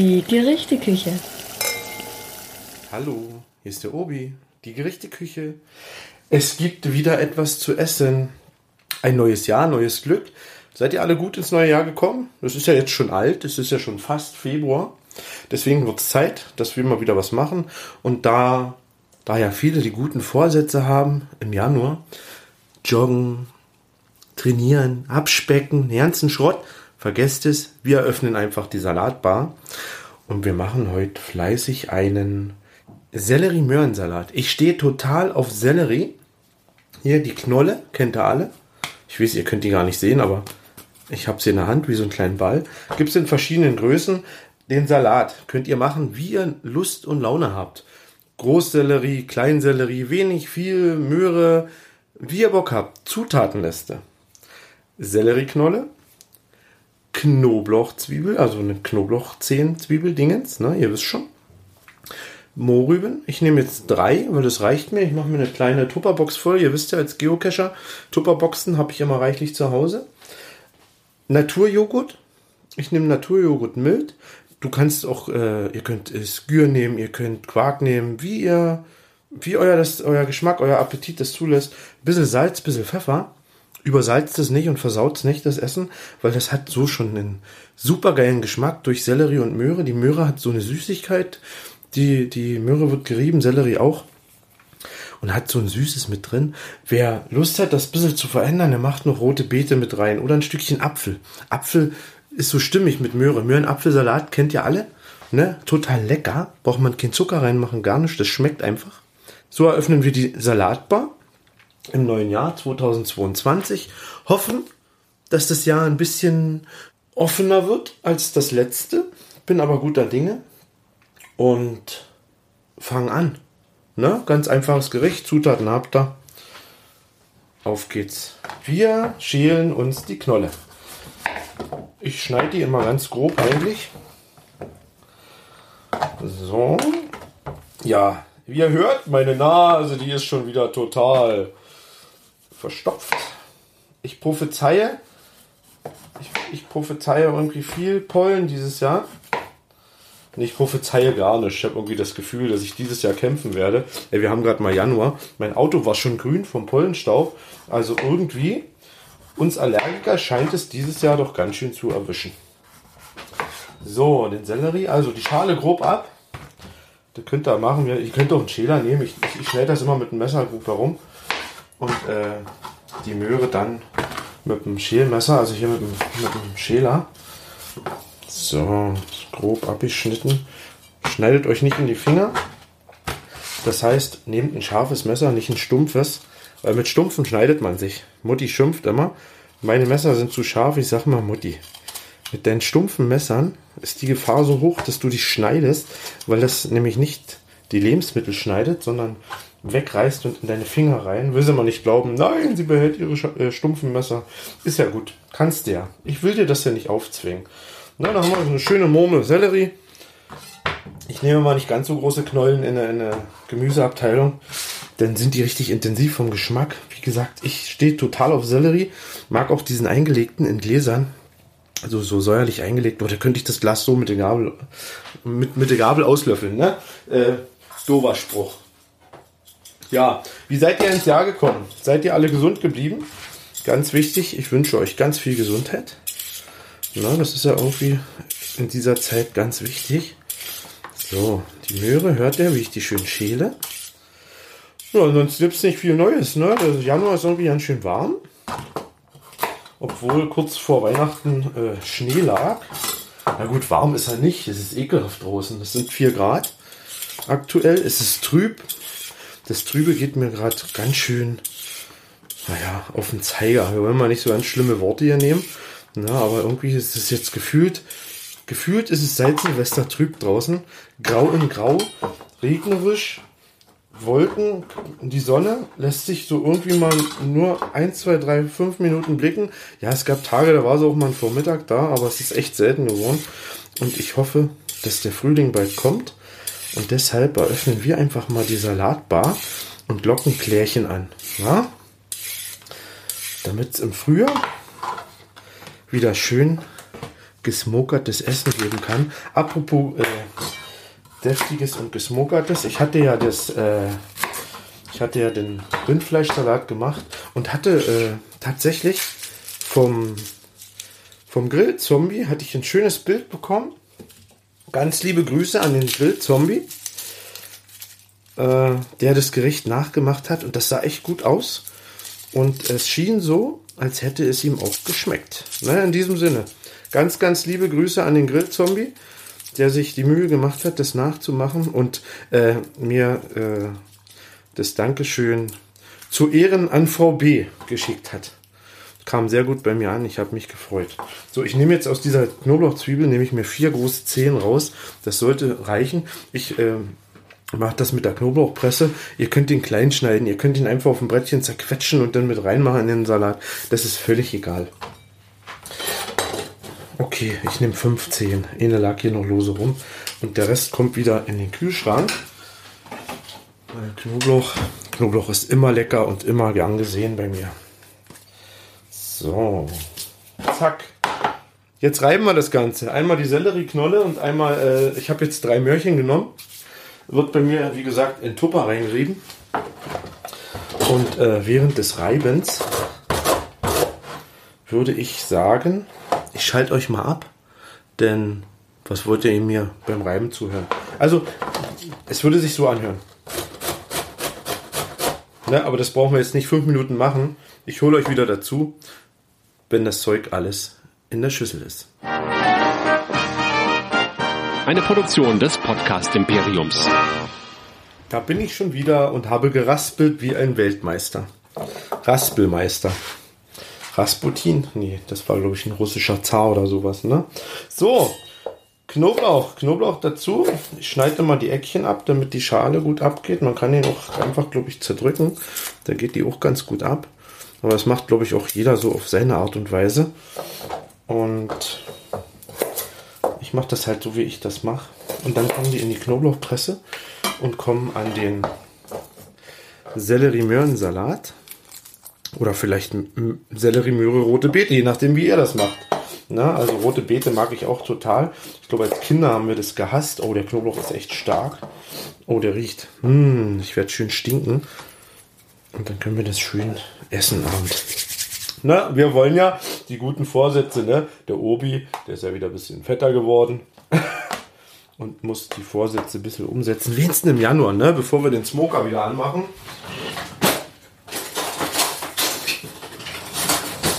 Die Gerichteküche. Hallo, hier ist der Obi. Die Gerichteküche. Es gibt wieder etwas zu essen. Ein neues Jahr, neues Glück. Seid ihr alle gut ins neue Jahr gekommen? Es ist ja jetzt schon alt, es ist ja schon fast Februar. Deswegen wird es Zeit, dass wir mal wieder was machen. Und da, da ja viele die guten Vorsätze haben im Januar, joggen, trainieren, abspecken, den ganzen Schrott, vergesst es, wir öffnen einfach die Salatbar und wir machen heute fleißig einen Sellerie-Möhrensalat. Ich stehe total auf Sellerie. Hier die Knolle, kennt ihr alle. Ich weiß, ihr könnt die gar nicht sehen, aber ich habe sie in der Hand wie so einen kleinen Ball. Gibt es in verschiedenen Größen. Den Salat könnt ihr machen, wie ihr Lust und Laune habt. Großsellerie, Kleinsellerie, wenig, viel, Möhre, wie ihr Bock habt. Zutatenliste. Sellerieknolle, Knoblauchzwiebel, also eine Knoblauchzehen-Zwiebel-Dingens, ne, ihr wisst schon. Mohrrüben. Ich nehme jetzt drei, weil das reicht mir. Ich mache mir eine kleine Tupperbox voll. Ihr wisst ja, als Geocacher, Tupperboxen habe ich immer reichlich zu Hause. Naturjoghurt. Ich nehme Naturjoghurt mild. Du kannst auch, äh, ihr könnt Skür nehmen, ihr könnt Quark nehmen, wie ihr, wie euer, das, euer Geschmack, euer Appetit das zulässt. Bisschen Salz, bisschen Pfeffer. Übersalzt es nicht und versaut es nicht, das Essen, weil das hat so schon einen supergeilen Geschmack durch Sellerie und Möhre. Die Möhre hat so eine Süßigkeit. Die, die Möhre wird gerieben, Sellerie auch. Und hat so ein Süßes mit drin. Wer Lust hat, das ein bisschen zu verändern, der macht noch rote Beete mit rein. Oder ein Stückchen Apfel. Apfel ist so stimmig mit Möhre. Möhrenapfelsalat kennt ihr alle. Ne? Total lecker. Braucht man keinen Zucker reinmachen, gar nicht. Das schmeckt einfach. So eröffnen wir die Salatbar im neuen Jahr 2022. Hoffen, dass das Jahr ein bisschen offener wird als das letzte. Bin aber guter Dinge. Und fangen an. Ne? Ganz einfaches Gericht. Zutaten habt ihr. Auf geht's. Wir schälen uns die Knolle. Ich schneide die immer ganz grob eigentlich. So. Ja, wie ihr hört, meine Nase, die ist schon wieder total verstopft. Ich prophezeie, ich, ich prophezeie irgendwie viel Pollen dieses Jahr. Ich prophezeie gar nicht. Ich habe irgendwie das Gefühl, dass ich dieses Jahr kämpfen werde. Ey, wir haben gerade mal Januar. Mein Auto war schon grün vom Pollenstaub. Also irgendwie, uns Allergiker scheint es dieses Jahr doch ganz schön zu erwischen. So, den Sellerie, also die Schale grob ab. Das könnt ihr machen. Ihr könnt auch einen Schäler nehmen. Ich, ich, ich schneide das immer mit dem Messer grob herum und äh, die Möhre dann mit dem Schälmesser, also hier mit dem, mit dem Schäler. So, grob abgeschnitten. Schneidet euch nicht in die Finger. Das heißt, nehmt ein scharfes Messer, nicht ein stumpfes, weil mit stumpfen schneidet man sich. Mutti schimpft immer, meine Messer sind zu scharf, ich sag mal Mutti. Mit deinen stumpfen Messern ist die Gefahr so hoch, dass du dich schneidest, weil das nämlich nicht die Lebensmittel schneidet, sondern wegreißt und in deine Finger rein. Will sie mal nicht glauben, nein, sie behält ihre äh, stumpfen Messer. Ist ja gut, kannst du ja. Ich will dir das ja nicht aufzwingen. Na, da haben wir so eine schöne Murmel Sellerie. Ich nehme mal nicht ganz so große Knollen in der, in der Gemüseabteilung. Dann sind die richtig intensiv vom Geschmack. Wie gesagt, ich stehe total auf Sellerie. Mag auch diesen eingelegten in Gläsern. Also so säuerlich eingelegt. Oder könnte ich das Glas so mit der Gabel, mit, mit der Gabel auslöffeln, ne? Äh, dover Spruch. Ja, wie seid ihr ins Jahr gekommen? Seid ihr alle gesund geblieben? Ganz wichtig, ich wünsche euch ganz viel Gesundheit. Na, das ist ja irgendwie in dieser Zeit ganz wichtig. So, die Möhre, hört ihr, wie ich die schön schäle? Ja, sonst gibt es nicht viel Neues. Ne? Der Januar ist irgendwie ganz schön warm. Obwohl kurz vor Weihnachten äh, Schnee lag. Na gut, warm ist er nicht. Es ist ekelhaft draußen. Es sind 4 Grad. Aktuell ist es trüb. Das Trübe geht mir gerade ganz schön, naja, auf den Zeiger. Wir wollen mal nicht so ganz schlimme Worte hier nehmen. Na, aber irgendwie ist es jetzt gefühlt, gefühlt ist es seit Silvester trüb draußen. Grau in Grau, regnerisch, Wolken, die Sonne lässt sich so irgendwie mal nur 1, 2, 3, 5 Minuten blicken. Ja, es gab Tage, da war so auch mal ein Vormittag da, aber es ist echt selten geworden. Und ich hoffe, dass der Frühling bald kommt und deshalb eröffnen wir einfach mal die Salatbar und locken Klärchen an. Ja? Damit es im Frühjahr wieder schön gesmokertes Essen geben kann. Apropos äh, deftiges und gesmokertes. Ich hatte ja das, äh, ich hatte ja den Rindfleischsalat gemacht und hatte äh, tatsächlich vom, vom Grillzombie hatte ich ein schönes Bild bekommen. Ganz liebe Grüße an den Grillzombie, äh, der das Gericht nachgemacht hat und das sah echt gut aus. Und es schien so, als hätte es ihm auch geschmeckt. Na, in diesem Sinne, ganz, ganz liebe Grüße an den Grillzombie, der sich die Mühe gemacht hat, das nachzumachen und äh, mir äh, das Dankeschön zu Ehren an Frau B geschickt hat. Kam sehr gut bei mir an, ich habe mich gefreut. So, ich nehme jetzt aus dieser Knoblauchzwiebel, nehme ich mir vier große Zehen raus. Das sollte reichen. Ich äh, macht das mit der Knoblauchpresse. Ihr könnt ihn klein schneiden, ihr könnt ihn einfach auf dem Brettchen zerquetschen und dann mit reinmachen in den Salat. Das ist völlig egal. Okay, ich nehme 15. Eine lag hier noch lose rum. Und der Rest kommt wieder in den Kühlschrank. Knoblauch, Knoblauch ist immer lecker und immer gern gesehen bei mir. So. Zack. Jetzt reiben wir das Ganze. Einmal die Sellerieknolle und einmal, äh, ich habe jetzt drei Möhrchen genommen wird bei mir, wie gesagt, in Tupper reingerieben. Und äh, während des Reibens würde ich sagen, ich schalte euch mal ab, denn was wollt ihr mir beim Reiben zuhören? Also, es würde sich so anhören. Ne, aber das brauchen wir jetzt nicht fünf Minuten machen. Ich hole euch wieder dazu, wenn das Zeug alles in der Schüssel ist. Eine Produktion des Podcast Imperiums. Da bin ich schon wieder und habe geraspelt wie ein Weltmeister. Raspelmeister. Rasputin? Nee, das war, glaube ich, ein russischer Zar oder sowas, ne? So, Knoblauch. Knoblauch dazu. Ich schneide mal die Eckchen ab, damit die Schale gut abgeht. Man kann ihn auch einfach, glaube ich, zerdrücken. Da geht die auch ganz gut ab. Aber das macht, glaube ich, auch jeder so auf seine Art und Weise. Und ich mache das halt so, wie ich das mache. Und dann kommen die in die Knoblauchpresse und kommen an den Sellerie-Möhrensalat. Oder vielleicht Sellerie-Möhre, rote Beete, je nachdem, wie ihr das macht. Na, also rote Beete mag ich auch total. Ich glaube, als Kinder haben wir das gehasst. Oh, der Knoblauch ist echt stark. Oh, der riecht. Mmh, ich werde schön stinken. Und dann können wir das schön essen abends. Na, wir wollen ja die guten Vorsätze, ne? Der Obi, der ist ja wieder ein bisschen fetter geworden. Und muss die Vorsätze ein bisschen umsetzen. Wenigstens im Januar, ne? Bevor wir den Smoker wieder anmachen.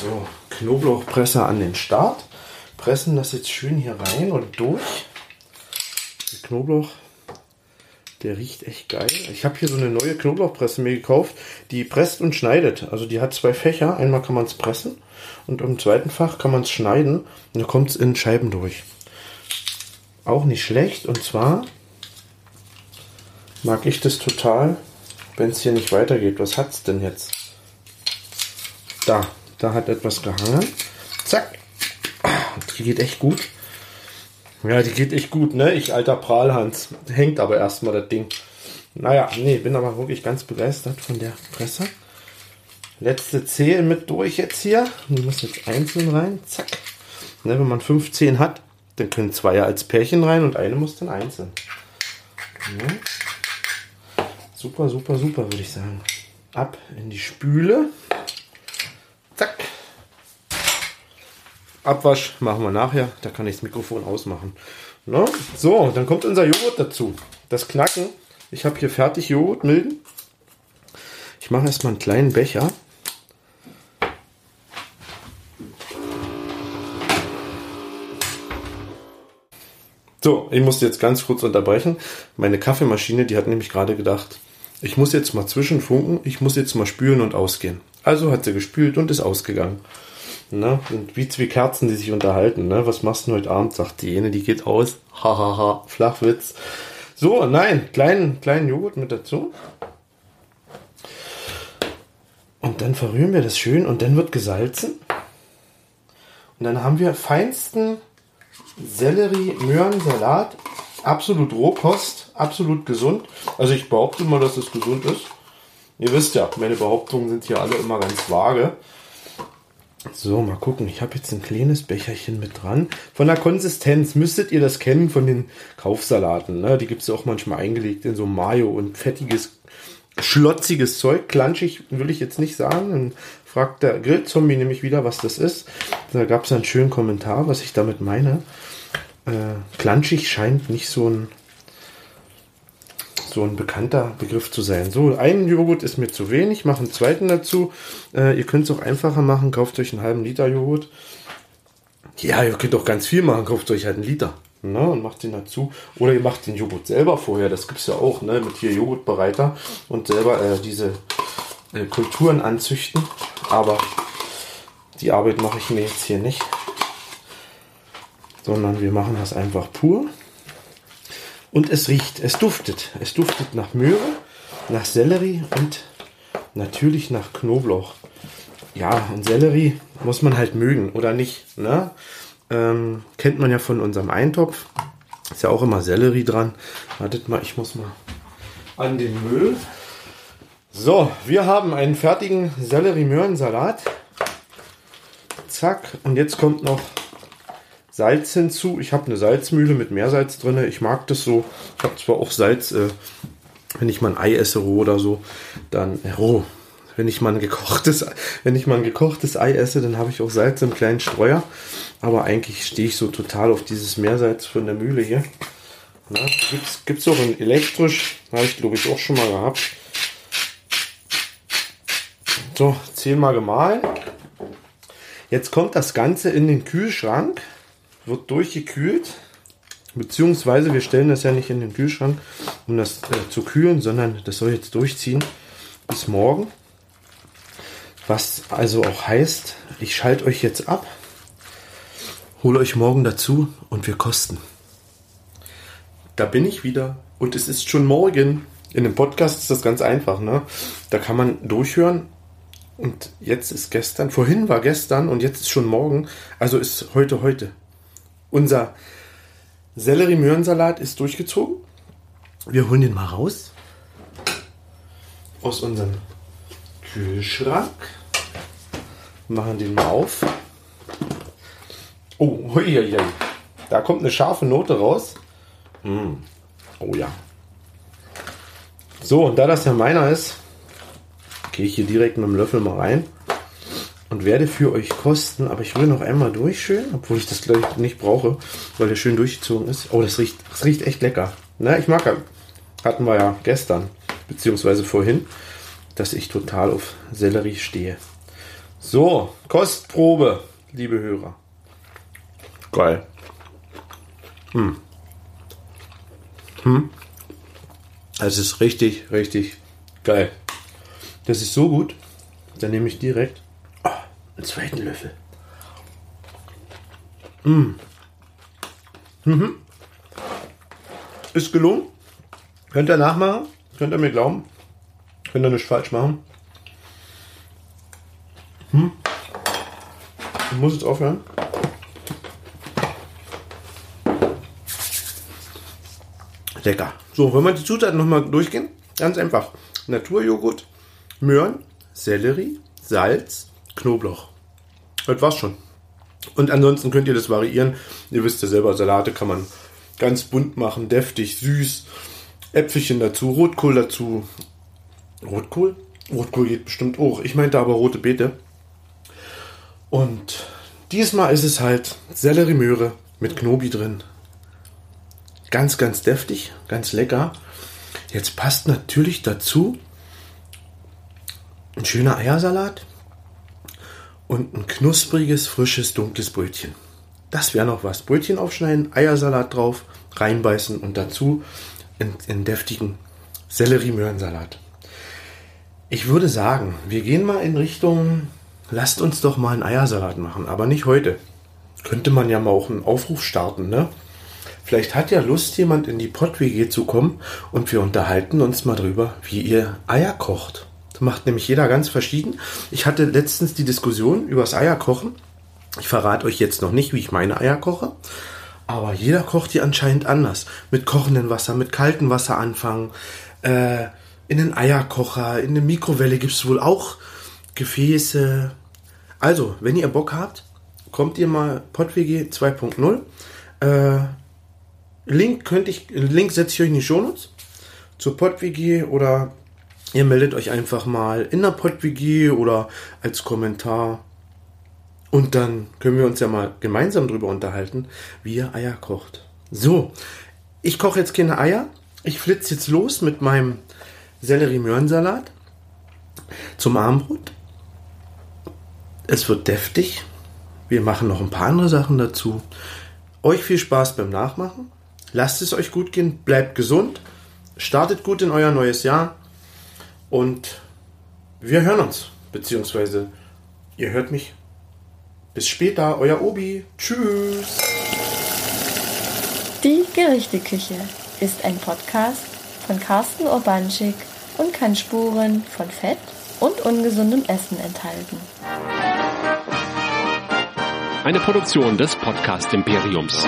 So, Knoblauchpresse an den Start. Pressen das jetzt schön hier rein und durch. Der Knoblauch der riecht echt geil. Ich habe hier so eine neue Knoblauchpresse mir gekauft, die presst und schneidet. Also die hat zwei Fächer. Einmal kann man es pressen und im zweiten Fach kann man es schneiden und dann kommt es in Scheiben durch. Auch nicht schlecht. Und zwar mag ich das total, wenn es hier nicht weitergeht. Was hat es denn jetzt? Da, da hat etwas gehangen. Zack. Die geht echt gut. Ja, die geht echt gut, ne? Ich alter Prahlhans. Hängt aber erstmal das Ding. Naja, nee, bin aber wirklich ganz begeistert von der Presse. Letzte Zehe mit durch jetzt hier. Die muss jetzt einzeln rein. Zack. Ne, wenn man 15 hat, dann können zwei ja als Pärchen rein und eine muss dann einzeln. Ja. Super, super, super, würde ich sagen. Ab in die Spüle. Zack. Abwasch machen wir nachher. Da kann ich das Mikrofon ausmachen. No? So, dann kommt unser Joghurt dazu. Das Knacken. Ich habe hier fertig Joghurt milden. Ich mache erstmal einen kleinen Becher. So, ich musste jetzt ganz kurz unterbrechen. Meine Kaffeemaschine, die hat nämlich gerade gedacht, ich muss jetzt mal zwischenfunken, ich muss jetzt mal spülen und ausgehen. Also hat sie gespült und ist ausgegangen. Ne? Sind wie zwei Kerzen, die sich unterhalten. Ne? Was machst du heute Abend? Sagt die eine, die geht aus. Hahaha, Flachwitz. So, nein, kleinen, kleinen Joghurt mit dazu. Und dann verrühren wir das schön und dann wird gesalzen. Und dann haben wir feinsten Sellerie-Möhren-Salat. Absolut Rohkost, absolut gesund. Also ich behaupte mal, dass es gesund ist. Ihr wisst ja, meine Behauptungen sind hier alle immer ganz vage. So, mal gucken. Ich habe jetzt ein kleines Becherchen mit dran. Von der Konsistenz müsstet ihr das kennen von den Kaufsalaten. Ne? Die gibt es ja auch manchmal eingelegt in so Mayo und fettiges, schlotziges Zeug. Klanschig will ich jetzt nicht sagen. Dann fragt der Grillzombie nämlich wieder, was das ist. Da gab es einen schönen Kommentar, was ich damit meine. Äh, klanschig scheint nicht so ein so ein bekannter Begriff zu sein. So, ein Joghurt ist mir zu wenig, mache einen zweiten dazu. Äh, ihr könnt es auch einfacher machen, kauft euch einen halben Liter Joghurt. Ja, ihr könnt auch ganz viel machen, kauft euch halt einen Liter. Ne, und macht den dazu. Oder ihr macht den Joghurt selber vorher, das gibt es ja auch, ne, mit hier Joghurtbereiter und selber äh, diese äh, Kulturen anzüchten. Aber die Arbeit mache ich mir jetzt hier nicht. Sondern wir machen das einfach pur. Und es riecht, es duftet. Es duftet nach Möhre, nach Sellerie und natürlich nach Knoblauch. Ja, und Sellerie muss man halt mögen oder nicht. Ne? Ähm, kennt man ja von unserem Eintopf. Ist ja auch immer Sellerie dran. Wartet mal, ich muss mal an den Müll. So, wir haben einen fertigen Sellerie-Möhrensalat. Zack, und jetzt kommt noch Salz hinzu. Ich habe eine Salzmühle mit Meersalz drin. Ich mag das so. Ich habe zwar auch Salz, äh, wenn ich mal ein Ei esse roh oder so, dann äh, roh. Wenn ich mal ein gekochtes, wenn ich mal ein gekochtes Ei esse, dann habe ich auch Salz im kleinen Streuer. Aber eigentlich stehe ich so total auf dieses Meersalz von der Mühle hier. Gibt es auch in elektrisch, habe ich glaube ich auch schon mal gehabt. So, zehnmal gemahlen. Jetzt kommt das Ganze in den Kühlschrank wird durchgekühlt, beziehungsweise wir stellen das ja nicht in den Kühlschrank, um das äh, zu kühlen, sondern das soll jetzt durchziehen bis morgen. Was also auch heißt, ich schalte euch jetzt ab, hole euch morgen dazu und wir kosten. Da bin ich wieder und es ist schon morgen. In dem Podcast ist das ganz einfach, ne? Da kann man durchhören und jetzt ist gestern, vorhin war gestern und jetzt ist schon morgen, also ist heute heute. Unser Sellerie-Möhrensalat ist durchgezogen. Wir holen den mal raus. Aus unserem Kühlschrank. Machen den mal auf. Oh, hui, hui, hui. da kommt eine scharfe Note raus. Mm. Oh ja. So, und da das ja meiner ist, gehe ich hier direkt mit dem Löffel mal rein und werde für euch kosten. Aber ich will noch einmal durch schön, obwohl ich das gleich nicht brauche, weil der schön durchgezogen ist. Oh, das riecht, das riecht echt lecker. Na, ich mag ja, hatten wir ja gestern, beziehungsweise vorhin, dass ich total auf Sellerie stehe. So, Kostprobe, liebe Hörer. Geil. Hm. Hm. Es ist richtig, richtig geil. Das ist so gut. Dann nehme ich direkt einen zweiten Löffel. Mm. Mhm. Ist gelungen. Könnt ihr nachmachen. Könnt ihr mir glauben. Könnt ihr nicht falsch machen. Hm. Ich muss jetzt aufhören. Lecker. So, wenn wir die Zutaten nochmal durchgehen, ganz einfach. Naturjoghurt, Möhren, Sellerie, Salz, Knoblauch. Das war's schon. Und ansonsten könnt ihr das variieren. Ihr wisst ja selber, Salate kann man ganz bunt machen, deftig, süß. Äpfelchen dazu, Rotkohl dazu. Rotkohl? Rotkohl geht bestimmt auch. Ich meinte aber rote Beete. Und diesmal ist es halt Sellerie-Möhre mit Knobi drin. Ganz, ganz deftig, ganz lecker. Jetzt passt natürlich dazu ein schöner Eiersalat und ein knuspriges, frisches, dunkles Brötchen. Das wäre noch was. Brötchen aufschneiden, Eiersalat drauf, reinbeißen und dazu einen, deftigen Sellerie-Möhrensalat. Ich würde sagen, wir gehen mal in Richtung, lasst uns doch mal einen Eiersalat machen, aber nicht heute. Könnte man ja mal auch einen Aufruf starten, ne? Vielleicht hat ja Lust, jemand in die Pott-WG zu kommen und wir unterhalten uns mal drüber, wie ihr Eier kocht macht nämlich jeder ganz verschieden. Ich hatte letztens die Diskussion über das Eierkochen. Ich verrate euch jetzt noch nicht, wie ich meine Eier koche. Aber jeder kocht die anscheinend anders. Mit kochendem Wasser, mit kaltem Wasser anfangen. Äh, in den Eierkocher, in der Mikrowelle gibt es wohl auch Gefäße. Also, wenn ihr Bock habt, kommt ihr mal PodWG 2.0. Äh, Link könnte ich, Link setze ich euch in die Shownotes zur PodWG oder ihr meldet euch einfach mal in der PodWG oder als Kommentar. Und dann können wir uns ja mal gemeinsam drüber unterhalten, wie ihr Eier kocht. So, ich koche jetzt keine Eier. Ich flitze jetzt los mit meinem Sellerie-Möhrensalat zum Armbrot. Es wird deftig. Wir machen noch ein paar andere Sachen dazu. Euch viel Spaß beim Nachmachen. Lasst es euch gut gehen. Bleibt gesund. Startet gut in euer neues Jahr. Und wir hören uns. Beziehungsweise ihr hört mich. Bis später. Euer Obi. Tschüss. Die Gerichteküche ist ein Podcast von Carsten Urbanschik und kann Spuren von Fett und ungesundem Essen enthalten. Eine Produktion des Podcast Imperiums.